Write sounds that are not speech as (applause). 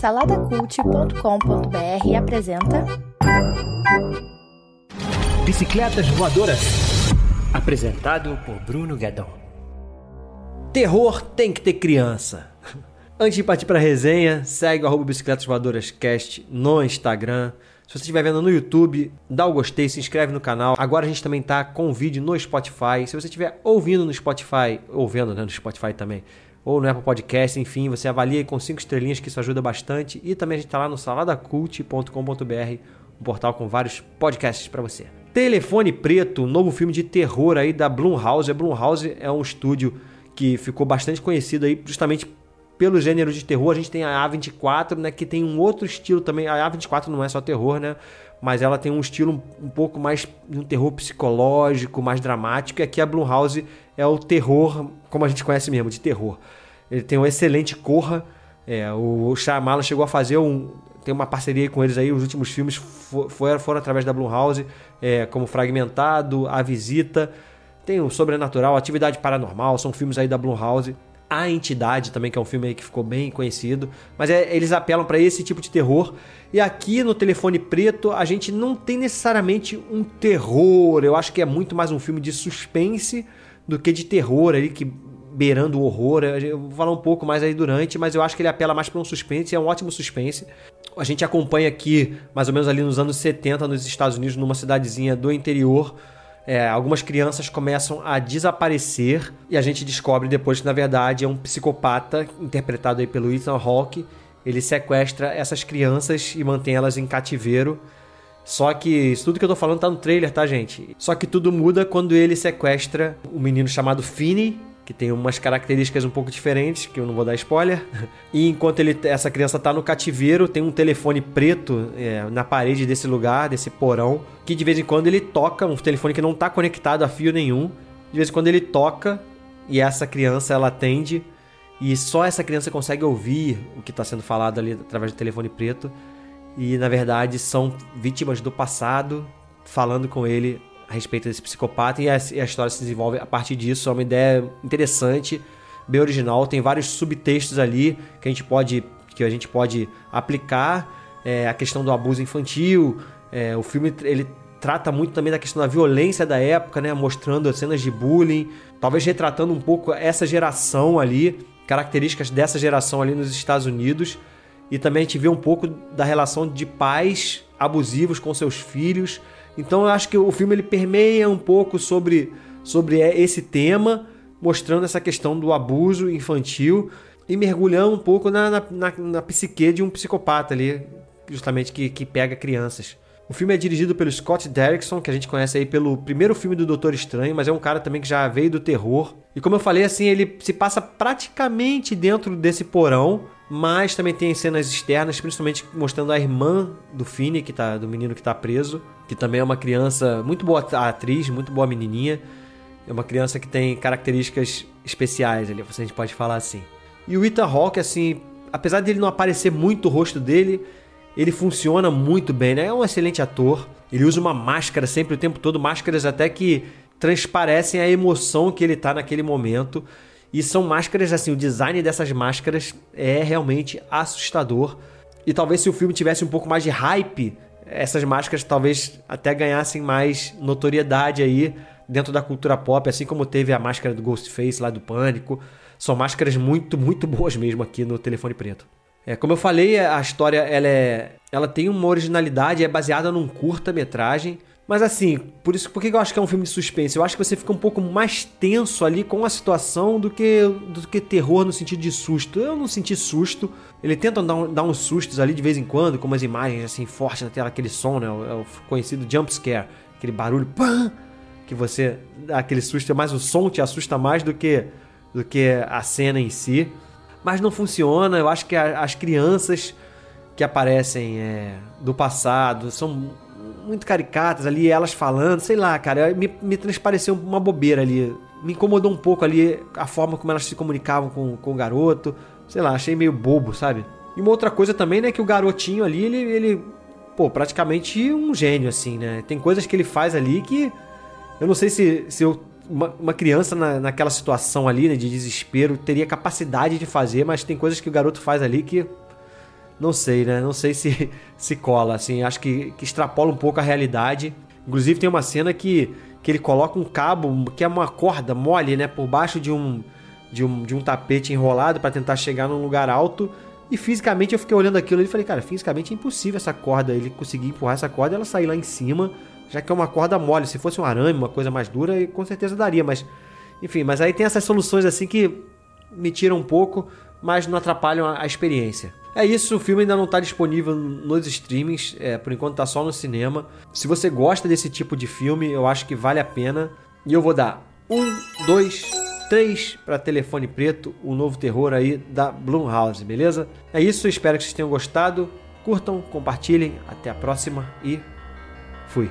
Saladacult.com.br apresenta Bicicletas Voadoras. Apresentado por Bruno Guedon. Terror tem que ter criança. Antes de partir para a resenha, segue o arroba Bicicletas Voadoras Cast no Instagram. Se você estiver vendo no YouTube, dá o gostei, se inscreve no canal. Agora a gente também tá com vídeo no Spotify. Se você estiver ouvindo no Spotify, ou vendo né, no Spotify também, ou no Apple Podcast, enfim, você avalia com cinco estrelinhas que isso ajuda bastante. E também a gente está lá no saladacult.com.br, um portal com vários podcasts para você. Telefone Preto, novo filme de terror aí da Blumhouse. A Blumhouse é um estúdio que ficou bastante conhecido aí justamente pelo gênero de terror. A gente tem a A24, né, que tem um outro estilo também. A A24 não é só terror, né? Mas ela tem um estilo um pouco mais um terror psicológico, mais dramático. E aqui a Blumhouse é o terror, como a gente conhece mesmo, de terror. Ele tem um excelente Corra. É, o Shyamalan chegou a fazer um. Tem uma parceria com eles aí. Os últimos filmes foram, foram através da Blumhouse, é, como Fragmentado, A Visita. Tem o Sobrenatural, Atividade Paranormal. São filmes aí da Blumhouse. A Entidade também, que é um filme que ficou bem conhecido. Mas é, eles apelam para esse tipo de terror. E aqui no Telefone Preto, a gente não tem necessariamente um terror. Eu acho que é muito mais um filme de suspense do que de terror ali, que beirando o horror. Eu vou falar um pouco mais aí durante, mas eu acho que ele apela mais para um suspense, é um ótimo suspense. A gente acompanha aqui, mais ou menos ali nos anos 70, nos Estados Unidos, numa cidadezinha do interior. É, algumas crianças começam a desaparecer e a gente descobre depois que, na verdade, é um psicopata, interpretado aí pelo Ethan Hawke. Ele sequestra essas crianças e mantém elas em cativeiro. Só que isso tudo que eu tô falando tá no trailer, tá, gente? Só que tudo muda quando ele sequestra um menino chamado Finney, que tem umas características um pouco diferentes, que eu não vou dar spoiler. (laughs) E enquanto ele, essa criança está no cativeiro, tem um telefone preto é, na parede desse lugar, desse porão, que de vez em quando ele toca, um telefone que não está conectado a fio nenhum. De vez em quando ele toca e essa criança ela atende e só essa criança consegue ouvir o que está sendo falado ali através do telefone preto. E na verdade são vítimas do passado falando com ele a respeito desse psicopata e a, e a, história se desenvolve a partir disso. É uma ideia interessante, bem original. Tem vários subtextos ali que a gente pode, que a gente pode aplicar. É, a questão do abuso infantil. É, o filme ele trata muito também da questão da violência da época, né? Mostrando cenas de bullying, talvez retratando um pouco essa geração ali, características dessa geração ali nos Estados Unidos. E também a gente vê um pouco da relação de pais abusivos com seus filhos então eu acho que o filme ele permeia um pouco sobre, sobre esse tema, mostrando essa questão do abuso infantil e mergulhando um pouco na, na, na, na psique de um psicopata ali, justamente que, que pega crianças. O filme é dirigido pelo Scott Derrickson, que a gente conhece aí pelo primeiro filme do Doutor Estranho, mas é um cara também que já veio do terror. E como eu falei, assim, ele se passa praticamente dentro desse porão, mas também tem cenas externas, principalmente mostrando a irmã do Finney, que tá, do menino que está preso, que também é uma criança muito boa atriz, muito boa menininha. É uma criança que tem características especiais ali, a gente pode falar assim. E o Ethan Hawke, assim, apesar dele não aparecer muito o rosto dele, ele funciona muito bem, né? É um excelente ator. Ele usa uma máscara sempre o tempo todo, máscaras até que transparecem a emoção que ele tá naquele momento. E são máscaras, assim, o design dessas máscaras é realmente assustador. E talvez se o filme tivesse um pouco mais de hype, essas máscaras talvez até ganhassem mais notoriedade aí dentro da cultura pop, assim como teve a máscara do Ghostface lá do Pânico. São máscaras muito, muito boas mesmo aqui no Telefone Preto. É, como eu falei, a história ela, é, ela tem uma originalidade, é baseada num curta-metragem mas assim, por isso por que eu acho que é um filme de suspense? Eu acho que você fica um pouco mais tenso ali com a situação do que, do que terror no sentido de susto. Eu não senti susto. Ele tenta dar, dar uns sustos ali de vez em quando, com umas imagens assim fortes na tela, aquele som, né? É o conhecido jump scare, aquele barulho pam, que você dá aquele susto, mas o som te assusta mais do que do que a cena em si. Mas não funciona. Eu acho que a, as crianças que aparecem é, do passado são muito caricatas ali, elas falando, sei lá, cara, me, me transpareceu uma bobeira ali. Me incomodou um pouco ali a forma como elas se comunicavam com, com o garoto. Sei lá, achei meio bobo, sabe? E uma outra coisa também, né, que o garotinho ali, ele, ele pô, praticamente um gênio, assim, né? Tem coisas que ele faz ali que eu não sei se, se eu, uma, uma criança na, naquela situação ali, né, de desespero, teria capacidade de fazer, mas tem coisas que o garoto faz ali que não sei, né? Não sei se (laughs) se cola, assim. Acho que, que extrapola um pouco a realidade. Inclusive tem uma cena que, que ele coloca um cabo, que é uma corda mole, né? Por baixo de um, de um, de um tapete enrolado para tentar chegar num lugar alto. E fisicamente eu fiquei olhando aquilo e falei, cara, fisicamente é impossível essa corda, ele conseguir empurrar essa corda ela sair lá em cima, já que é uma corda mole. Se fosse um arame, uma coisa mais dura, com certeza daria, mas enfim, mas aí tem essas soluções assim que me tiram um pouco, mas não atrapalham a, a experiência. É isso, o filme ainda não está disponível nos streamings, é, por enquanto está só no cinema. Se você gosta desse tipo de filme, eu acho que vale a pena. E eu vou dar um, dois, 3 para Telefone Preto, o novo terror aí da Blumhouse, beleza? É isso, espero que vocês tenham gostado. Curtam, compartilhem, até a próxima e fui.